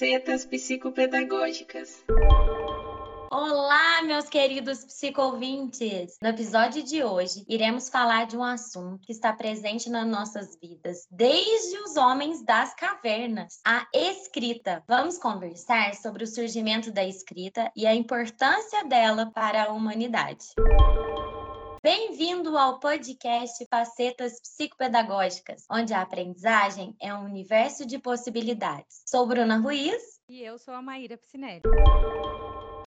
facetas psicopedagógicas. Olá, meus queridos psicovintes! No episódio de hoje, iremos falar de um assunto que está presente nas nossas vidas desde os homens das cavernas, a escrita. Vamos conversar sobre o surgimento da escrita e a importância dela para a humanidade. Bem-vindo ao podcast Facetas Psicopedagógicas, onde a aprendizagem é um universo de possibilidades. Sou Bruna Ruiz. E eu sou a Maíra Piscinelli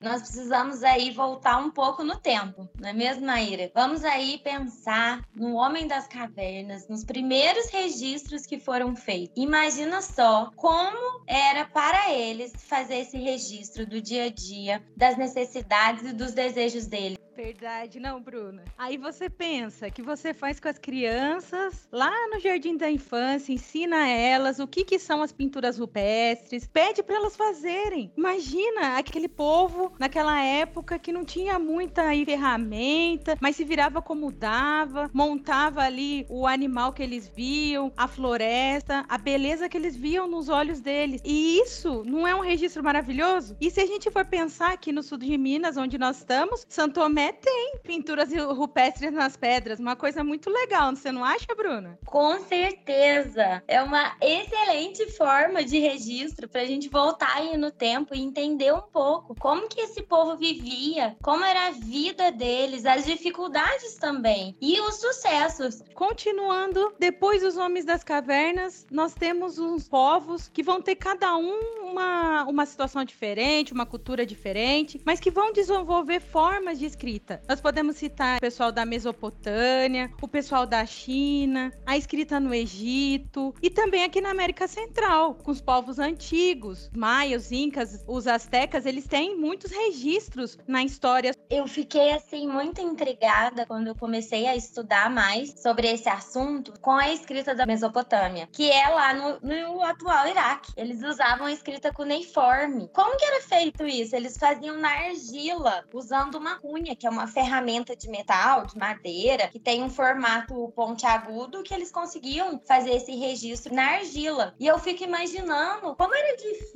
nós precisamos aí voltar um pouco no tempo, não é mesmo, Maíra? Vamos aí pensar no Homem das Cavernas, nos primeiros registros que foram feitos. Imagina só como era para eles fazer esse registro do dia a dia, das necessidades e dos desejos deles. Verdade, não, Bruna. Aí você pensa que você faz com as crianças lá no jardim da infância, ensina elas o que, que são as pinturas rupestres, pede para elas fazerem. Imagina aquele povo naquela época que não tinha muita ferramenta, mas se virava como dava, montava ali o animal que eles viam, a floresta, a beleza que eles viam nos olhos deles. E isso não é um registro maravilhoso? E se a gente for pensar aqui no sul de Minas, onde nós estamos, Santo Tomé tem pinturas rupestres nas pedras, uma coisa muito legal, você não acha, Bruna? Com certeza. É uma excelente forma de registro para a gente voltar aí no tempo e entender um pouco como que esse povo vivia, como era a vida deles, as dificuldades também e os sucessos. Continuando, depois dos homens das cavernas, nós temos uns povos que vão ter cada um uma, uma situação diferente, uma cultura diferente, mas que vão desenvolver formas de escrita escrita. Nós podemos citar o pessoal da Mesopotâmia, o pessoal da China, a escrita no Egito e também aqui na América Central, com os povos antigos, maias, incas, os astecas, eles têm muitos registros na história. Eu fiquei assim muito intrigada quando eu comecei a estudar mais sobre esse assunto com a escrita da Mesopotâmia, que é lá no, no atual Iraque. Eles usavam a escrita cuneiforme. Como que era feito isso? Eles faziam na argila, usando uma cunha que é uma ferramenta de metal, de madeira, que tem um formato pontiagudo que eles conseguiam fazer esse registro na argila. E eu fico imaginando como era difícil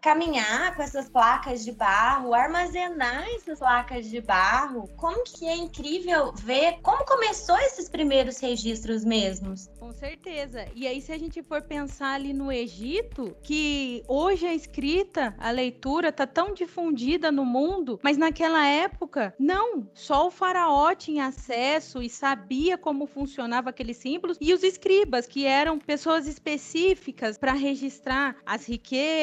caminhar com essas placas de barro, armazenar essas placas de barro. Como que é incrível ver como começou esses primeiros registros mesmos. Com certeza. E aí, se a gente for pensar ali no Egito, que hoje a escrita, a leitura tá tão difundida no mundo, mas naquela época não, só o faraó tinha acesso e sabia como funcionava aqueles símbolos e os escribas, que eram pessoas específicas para registrar as riquezas,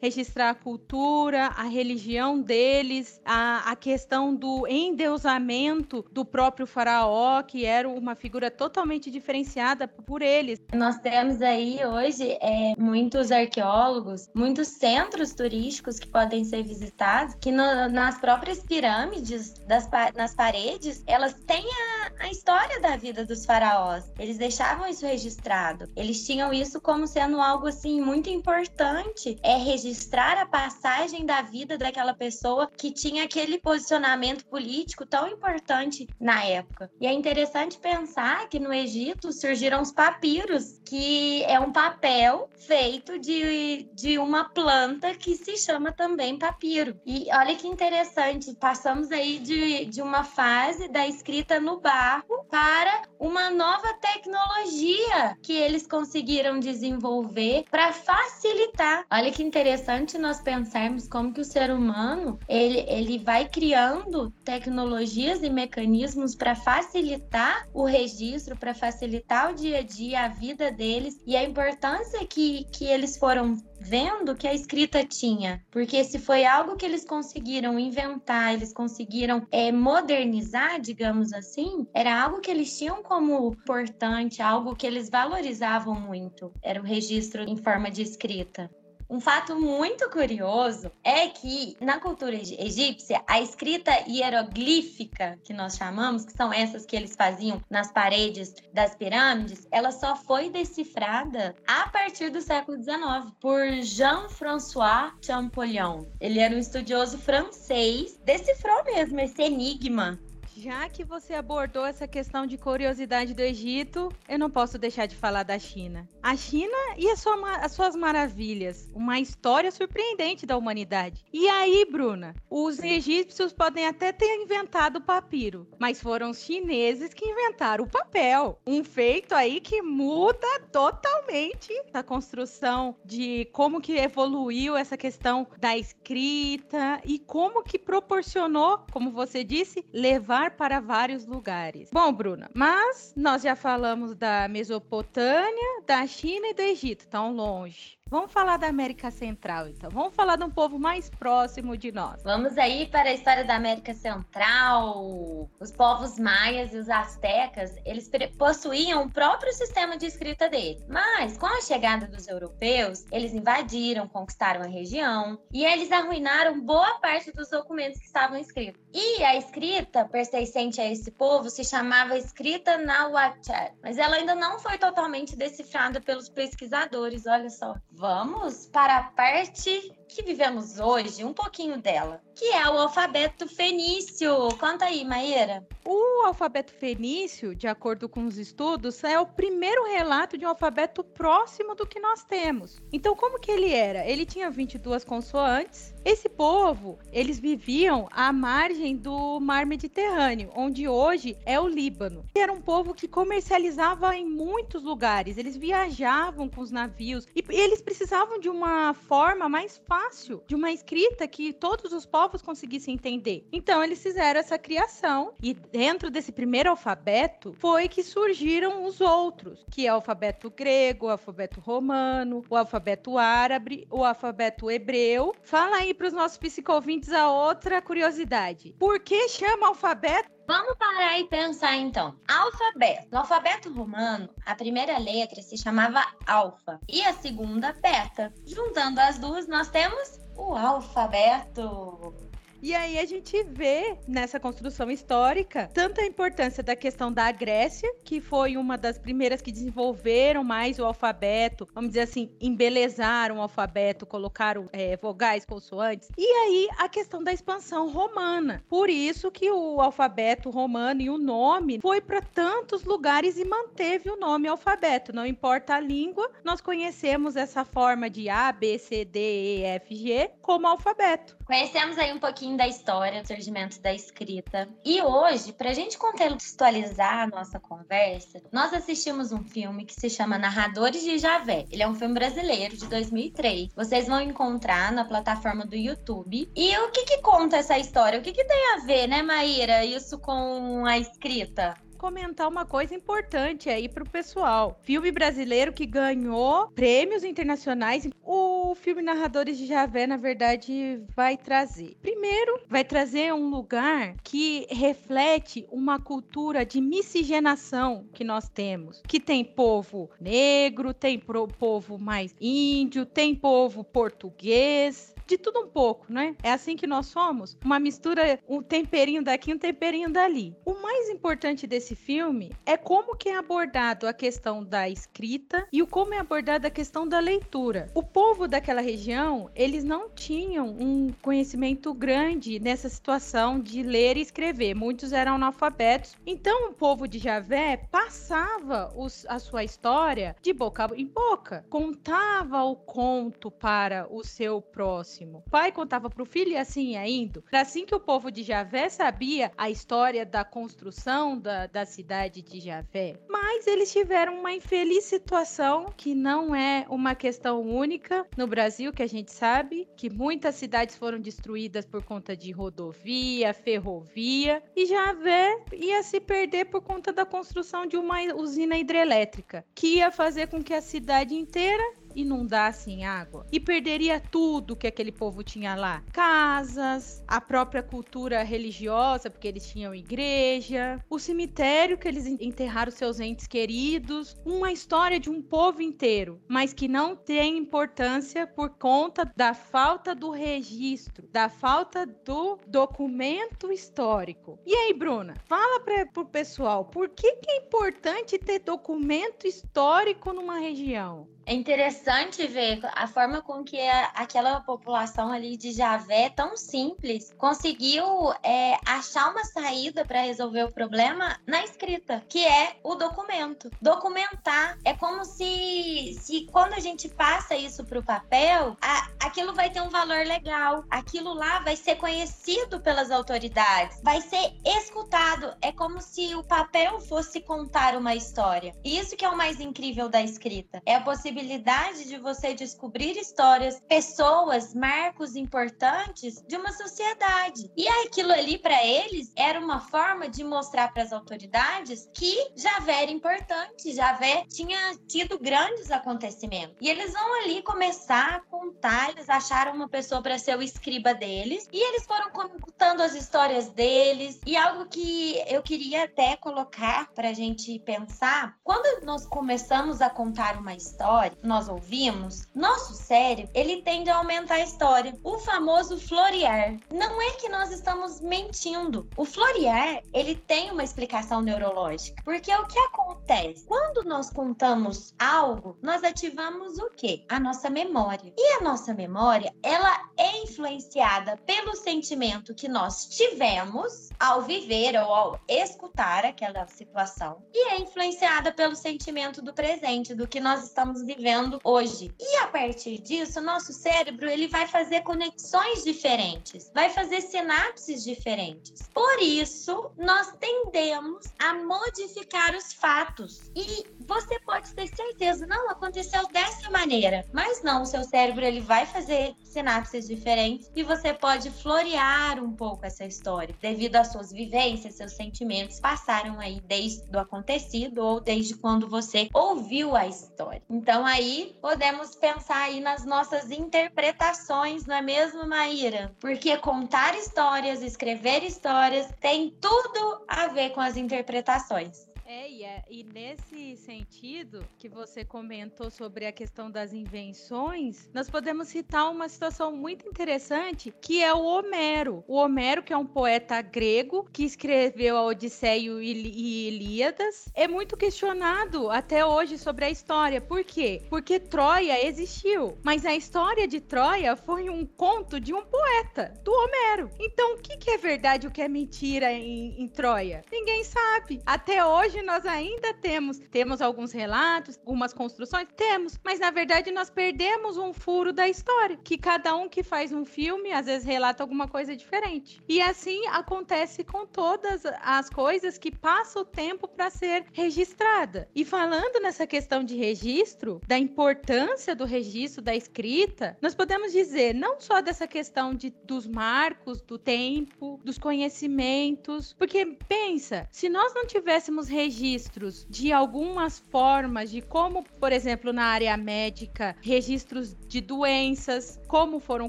registrar a cultura, a religião deles, a, a questão do endeusamento do próprio faraó, que era uma figura totalmente diferenciada por eles. Nós temos aí hoje é, muitos arqueólogos, muitos centros turísticos que podem ser visitados, que no, nas próprias pirâmides das, nas paredes, elas têm a, a história da vida dos faraós. Eles deixavam isso registrado. Eles tinham isso como sendo algo assim muito importante, é registrar a passagem da vida daquela pessoa que tinha aquele posicionamento político tão importante na época. E é interessante pensar que no Egito surgiram os papiros, que é um papel feito de, de uma planta que se chama também papiro. E olha que interessante, passamos aí de, de uma fase da escrita no barro para uma nova tecnologia que eles conseguiram desenvolver para facilitar. Olha que interessante nós pensarmos como que o ser humano ele, ele vai criando tecnologias e mecanismos para facilitar o registro, para facilitar o dia a dia, a vida deles e a importância que, que eles foram vendo que a escrita tinha, porque se foi algo que eles conseguiram inventar, eles conseguiram é, modernizar, digamos assim, era algo que eles tinham como importante, algo que eles valorizavam muito. Era o registro em forma de escrita. Um fato muito curioso é que na cultura egípcia, a escrita hieroglífica, que nós chamamos, que são essas que eles faziam nas paredes das pirâmides, ela só foi decifrada a partir do século XIX por Jean-François Champollion. Ele era um estudioso francês, decifrou mesmo esse enigma Já que você abordou essa questão de curiosidade do Egito, eu não posso deixar de falar da China. A China e sua, as suas maravilhas, uma história surpreendente da humanidade. E aí, Bruna, os egípcios podem até ter inventado o papiro, mas foram os chineses que inventaram o papel. Um feito aí que muda totalmente a construção de como que evoluiu essa questão da escrita e como que proporcionou, como você disse, levar para vários lugares. Bom, Bruna, mas nós já falamos da Mesopotâmia, da China e do Egito, tão longe. Vamos falar da América Central, então. Vamos falar de um povo mais próximo de nós. Vamos aí para a história da América Central. Os povos maias e os astecas, eles possuíam o próprio sistema de escrita deles. Mas, com a chegada dos europeus, eles invadiram, conquistaram a região e eles arruinaram boa parte dos documentos que estavam escritos. E a escrita pertencente a esse povo se chamava escrita Nahuatl, mas ela ainda não foi totalmente decifrada pelos pesquisadores, olha só. Vamos para a parte que vivemos hoje, um pouquinho dela, que é o alfabeto fenício. Conta aí, Maíra. O alfabeto fenício, de acordo com os estudos, é o primeiro relato de um alfabeto próximo do que nós temos. Então, como que ele era? Ele tinha 22 consoantes. Esse povo, eles viviam à margem do mar Mediterrâneo, onde hoje é o Líbano. Era um povo que comercializava em muitos lugares. Eles viajavam com os navios e eles precisavam de uma forma mais fácil, de uma escrita que todos os povos conseguissem entender. Então, eles fizeram essa criação e dentro desse primeiro alfabeto foi que surgiram os outros, que é o alfabeto grego, o alfabeto romano, o alfabeto árabe, o alfabeto hebreu. Fala aí para os nossos psicovintes a outra curiosidade. Por que chama alfabeto Vamos parar e pensar então. Alfabeto. No alfabeto romano, a primeira letra se chamava alfa e a segunda beta. Juntando as duas, nós temos o alfabeto. E aí a gente vê nessa construção histórica tanto a importância da questão da Grécia, que foi uma das primeiras que desenvolveram mais o alfabeto, vamos dizer assim, embelezaram o alfabeto, colocaram é, vogais, consoantes. E aí a questão da expansão romana. Por isso que o alfabeto romano e o nome foi para tantos lugares e manteve o nome alfabeto. Não importa a língua, nós conhecemos essa forma de A, B, C, D, E, F, G como alfabeto. Conhecemos aí um pouquinho da história, do surgimento da escrita. E hoje, para a gente contextualizar a nossa conversa, nós assistimos um filme que se chama Narradores de Javé. Ele é um filme brasileiro de 2003. Vocês vão encontrar na plataforma do YouTube. E o que que conta essa história? O que que tem a ver, né, Maíra, isso com a escrita? Comentar uma coisa importante aí pro pessoal. Filme brasileiro que ganhou prêmios internacionais. O filme Narradores de Javé, na verdade, vai trazer. Primeiro, vai trazer um lugar que reflete uma cultura de miscigenação que nós temos. Que tem povo negro, tem povo mais índio, tem povo português, de tudo um pouco, né? É assim que nós somos. Uma mistura, um temperinho daqui, um temperinho dali. O mais importante desse filme é como que é abordado a questão da escrita e o como é abordada a questão da leitura. O povo daquela região, eles não tinham um conhecimento grande nessa situação de ler e escrever. Muitos eram analfabetos. Então, o povo de Javé passava os, a sua história de boca em boca, contava o conto para o seu próximo próximo. O pai contava para o filho e assim ia indo. Assim que o povo de Javé sabia a história da construção da, da cidade de Javé. Mas eles tiveram uma infeliz situação que não é uma questão única no Brasil, que a gente sabe que muitas cidades foram destruídas por conta de rodovia, ferrovia, e Javé ia se perder por conta da construção de uma usina hidrelétrica, que ia fazer com que a cidade inteira inundassem água e perderia tudo que aquele povo tinha lá: casas, a própria cultura religiosa, porque eles tinham igreja, o cemitério que eles enterraram seus entes queridos, uma história de um povo inteiro, mas que não tem importância por conta da falta do registro, da falta do documento histórico. E aí, Bruna, fala para o pessoal, por que, que é importante ter documento histórico numa região? É interessante interessante ver a forma com que a, aquela população ali de Javé, tão simples, conseguiu é, achar uma saída para resolver o problema na escrita, que é o documento. Documentar é como se, se quando a gente passa isso para o papel, a, aquilo vai ter um valor legal, aquilo lá vai ser conhecido pelas autoridades, vai ser escutado. É como se o papel fosse contar uma história. E isso que é o mais incrível da escrita. É a possibilidade de você descobrir histórias, pessoas, marcos importantes de uma sociedade. E aquilo ali para eles era uma forma de mostrar para as autoridades que Javé era importante, Javé tinha tido grandes acontecimentos. E eles vão ali começar a contar, eles acharam uma pessoa para ser o escriba deles e eles foram contando as histórias deles. E algo que eu queria até colocar para a gente pensar, quando nós começamos a contar uma história, nós ouvimos, nosso cérebro, ele tende a aumentar a história. O famoso florear. Não é que nós estamos mentindo. O florear, ele tem uma explicação neurológica. Porque o que acontece? Quando nós contamos algo, nós ativamos o quê? A nossa memória. E a nossa memória, ela é influenciada pelo sentimento que nós tivemos ao viver ou ao escutar aquela situação e é influenciada pelo sentimento do presente, do que nós estamos vivendo hoje. E a partir disso, nosso cérebro ele vai fazer conexões diferentes, vai fazer sinapses diferentes. Por isso, nós tendemos a modificar os fatos. E você pode ter certeza, não aconteceu dessa maneira, mas não, o seu cérebro ele vai fazer sinapses diferentes e você pode florear um pouco essa história devido às suas vivências, seus sentimentos passaram aí desde o acontecido ou desde quando você ouviu a história. Então aí podemos pensar aí nas nossas interpretações, não é mesmo, Maíra? Porque contar histórias, escrever histórias tem tudo a ver com as interpretações. É e, é, e nesse sentido que você comentou sobre a questão das invenções, nós podemos citar uma situação muito interessante que é o Homero. O Homero, que é um poeta grego que escreveu a Odisseia e Ilíadas, é muito questionado até hoje sobre a história. Por quê? Porque Troia existiu, mas a história de Troia foi um conto de um poeta, do Homero. Então, o que, que é verdade e o que é mentira em, em Troia? Ninguém sabe. Até hoje nós ainda temos, temos alguns relatos, algumas construções, temos, mas na verdade nós perdemos um furo da história, que cada um que faz um filme às vezes relata alguma coisa diferente. E assim acontece com todas as coisas que passa o tempo para ser registrada. E falando nessa questão de registro, da importância do registro da escrita, nós podemos dizer não só dessa questão de, dos marcos, do tempo, dos conhecimentos, porque pensa, se nós não tivéssemos registro registros de algumas formas de como, por exemplo, na área médica, registros de doenças, como foram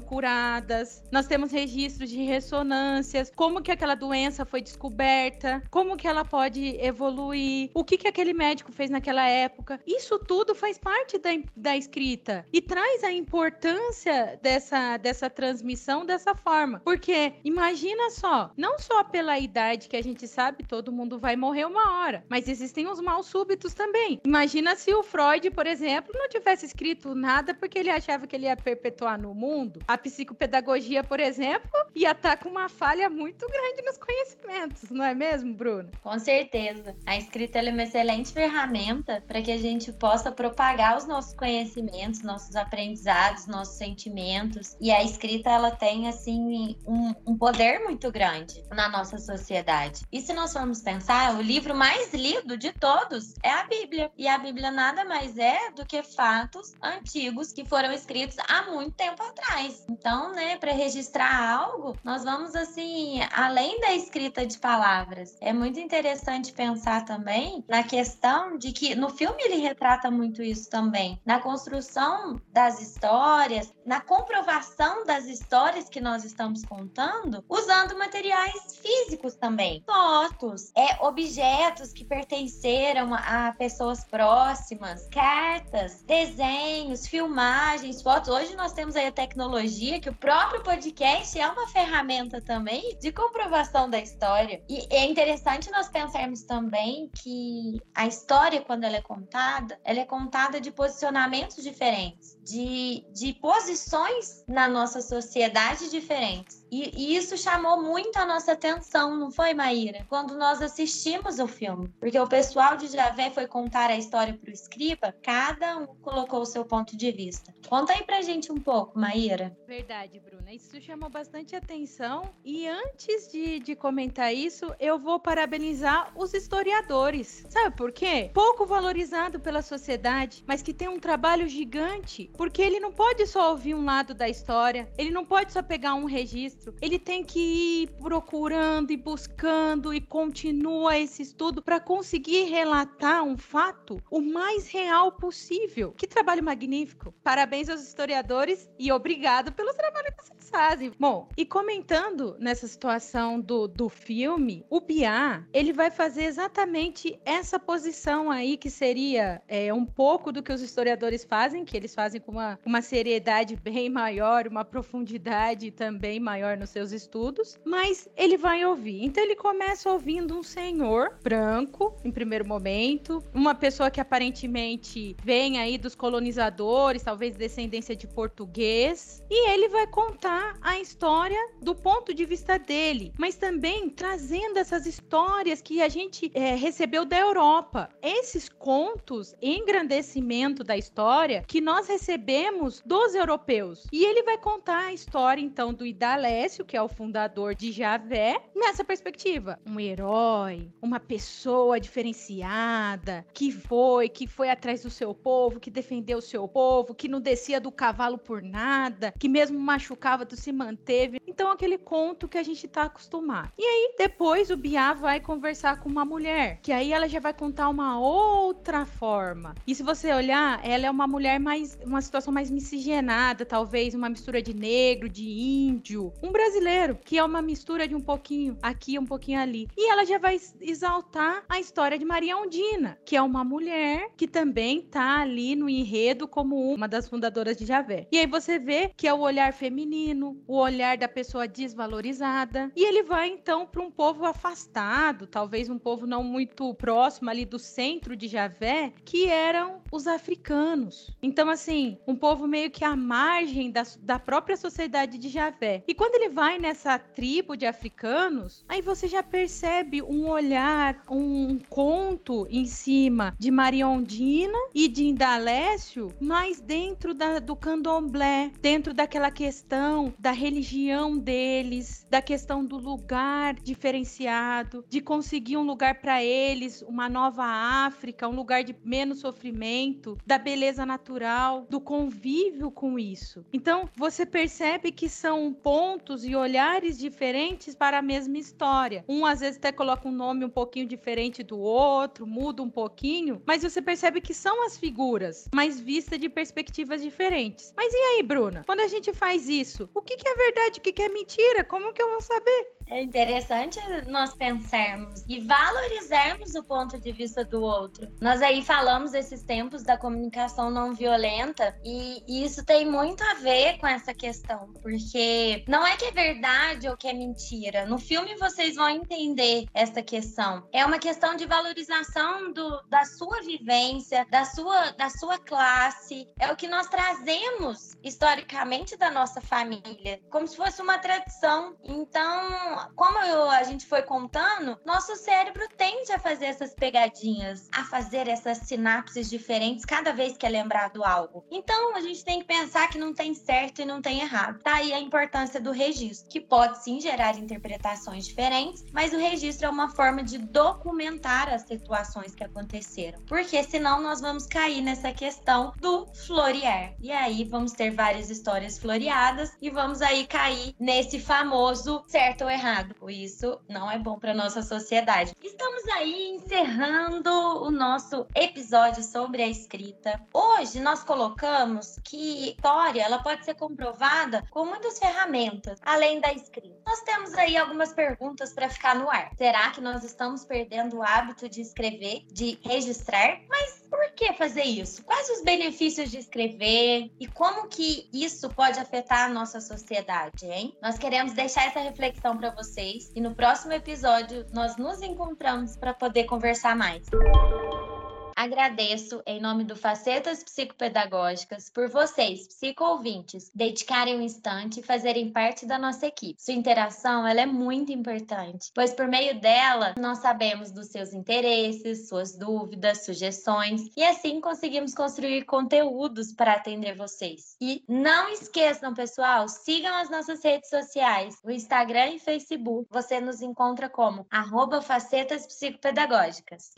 curadas. Nós temos registros de ressonâncias, como que aquela doença foi descoberta, como que ela pode evoluir, o que que aquele médico fez naquela época. Isso tudo faz parte da, da escrita e traz a importância dessa, dessa transmissão dessa forma. Porque imagina só, não só pela idade que a gente sabe, todo mundo vai morrer uma hora, mas existem os mal súbitos também. Imagina se o Freud, por exemplo, não tivesse escrito nada porque ele achava que ele ia perpetuar no mundo. A psicopedagogia, por exemplo, ia estar tá com uma falha muito grande nos conhecimentos, não é mesmo, Bruno? Com certeza. A escrita é uma excelente ferramenta para que a gente possa propagar os nossos conhecimentos, nossos aprendizados, nossos sentimentos. E a escrita, ela tem, assim, um, um poder muito grande na nossa sociedade. E se nós formos pensar, o livro mais lido de todos é a Bíblia. E a Bíblia nada mais é do que fatos antigos que foram escritos há muito tempo atrás. Então, né, para registrar algo, nós vamos assim, além da escrita de palavras. É muito interessante pensar também na questão de que no filme ele retrata muito isso também, na construção das histórias, na comprovação das histórias que nós estamos contando, usando materiais físicos também, fotos, é objetos que pertenceram a pessoas próximas, cartas, desenhos, filmagens, fotos. Hoje nós temos aí a tecnologia que o próprio podcast é uma ferramenta também de comprovação da história. E é interessante nós pensarmos também que a história, quando ela é contada, ela é contada de posicionamentos diferentes, de, de posições na nossa sociedade diferentes. E, e, isso chamou muito a nossa atenção, não foi, Maíra? Quando nós assistimos o filme. Porque o pessoal de Javé foi contar a história para o escriba, cada um colocou o seu ponto de vista. Conta aí pra gente um pouco, Maíra. Verdade, Bruna. Isso chamou bastante atenção. E antes de, de comentar isso, eu vou parabenizar os historiadores. Sabe por quê? Pouco valorizado pela sociedade, mas que tem um trabalho gigante. Porque ele não pode só ouvir um lado da história, ele não pode só pegar um registro registro, ele tem que ir procurando e buscando e continua esse estudo para conseguir relatar um fato o mais real possível. Que trabalho magnífico! Parabéns aos historiadores e obrigado pelo trabalho que vocês fazem. Bom, e comentando nessa situação do, do filme, o Biá, ele vai fazer exatamente essa posição aí que seria é, um pouco do que os historiadores fazem, que eles fazem com uma, uma seriedade bem maior, uma profundidade também maior melhor nos seus estudos, mas ele vai ouvir. Então ele começa ouvindo um senhor branco, em primeiro momento, uma pessoa que aparentemente vem aí dos colonizadores, talvez descendência de português, e ele vai contar a história do ponto de vista dele, mas também trazendo essas histórias que a gente é, recebeu da Europa. Esses contos, engrandecimento da história que nós recebemos dos europeus. E ele vai contar a história então do Idalé Alessio, que é o fundador de Javé, nessa perspectiva. Um herói, uma pessoa diferenciada, que foi, que foi atrás do seu povo, que defendeu o seu povo, que não descia do cavalo por nada, que mesmo machucava, tu se manteve. Então, aquele conto que a gente tá acostumado. E aí, depois, o Biá vai conversar com uma mulher, que aí ela já vai contar uma outra forma. E se você olhar, ela é uma mulher mais, uma situação mais miscigenada, talvez uma mistura de negro, de índio, um brasileiro, que é uma mistura de um pouquinho aqui, um pouquinho ali. E ela já vai exaltar a história de Maria Ondina, que é uma mulher que também tá ali no enredo como uma das fundadoras de Javé. E aí você vê que é o olhar feminino, o olhar da pessoa desvalorizada. E ele vai então para um povo afastado, talvez um povo não muito próximo ali do centro de Javé, que eram os africanos. Então, assim, um povo meio que à margem da, da própria sociedade de Javé. E quando quando ele vai nessa tribo de africanos, aí você já percebe um olhar, um conto em cima de Maria Ondina e de Indalécio, mas dentro da, do candomblé, dentro daquela questão da religião deles, da questão do lugar diferenciado, de conseguir um lugar para eles, uma nova África, um lugar de menos sofrimento, da beleza natural, do convívio com isso. Então, você percebe que são pontos pontos e olhares diferentes para a mesma história. Um às vezes até coloca um nome um pouquinho diferente do outro, muda um pouquinho, mas você percebe que são as figuras, mas vista de perspectivas diferentes. Mas e aí, Bruna? Quando a gente faz isso, o que, que é verdade, o que, que é mentira? Como que eu vou saber? É interessante nós pensarmos e valorizarmos o ponto de vista do outro. Nós aí falamos esses tempos da comunicação não violenta e, isso tem muito a ver com essa questão, porque não é que é verdade ou que é mentira. No filme vocês vão entender essa questão. É uma questão de valorização do, da sua vivência, da sua, da sua classe. É o que nós trazemos historicamente da nossa família, como se fosse uma tradição. Como eu, a gente foi contando, nosso cérebro tende a fazer essas pegadinhas, a fazer essas sinapses diferentes cada vez que é lembrado algo. Então, a gente tem que pensar que não tem certo e não tem errado. Tá aí a importância do registro, que pode sim gerar interpretações diferentes, mas o registro é uma forma de documentar as situações que aconteceram. Porque senão nós vamos cair nessa questão do florear. E aí vamos ter várias histórias floreadas e vamos aí cair nesse famoso certo ou errado errado. Isso não é bom para nossa sociedade. Estamos aí encerrando o nosso episódio sobre a escrita. Hoje nós colocamos que história ela pode ser comprovada com muitas ferramentas além da escrita. Nós temos aí algumas perguntas para ficar no ar. Será que nós estamos perdendo o hábito de escrever, de registrar? Mas por que fazer isso? Quais os benefícios de escrever e como que isso pode afetar a nossa sociedade, hein? Nós queremos deixar essa reflexão para vocês e no próximo episódio nós nos encontramos para poder conversar mais. Agradeço, em nome do Facetas Psicopedagógicas, por vocês, psico-ouvintes, dedicarem um instante e fazerem parte da nossa equipe. Sua interação ela é muito importante, pois por meio dela nós sabemos dos seus interesses, suas dúvidas, sugestões e assim conseguimos construir conteúdos para atender vocês. E não esqueçam, pessoal, sigam as nossas redes sociais, o Instagram e Facebook. Você nos encontra como arroba Facetas Psicopedagógicas.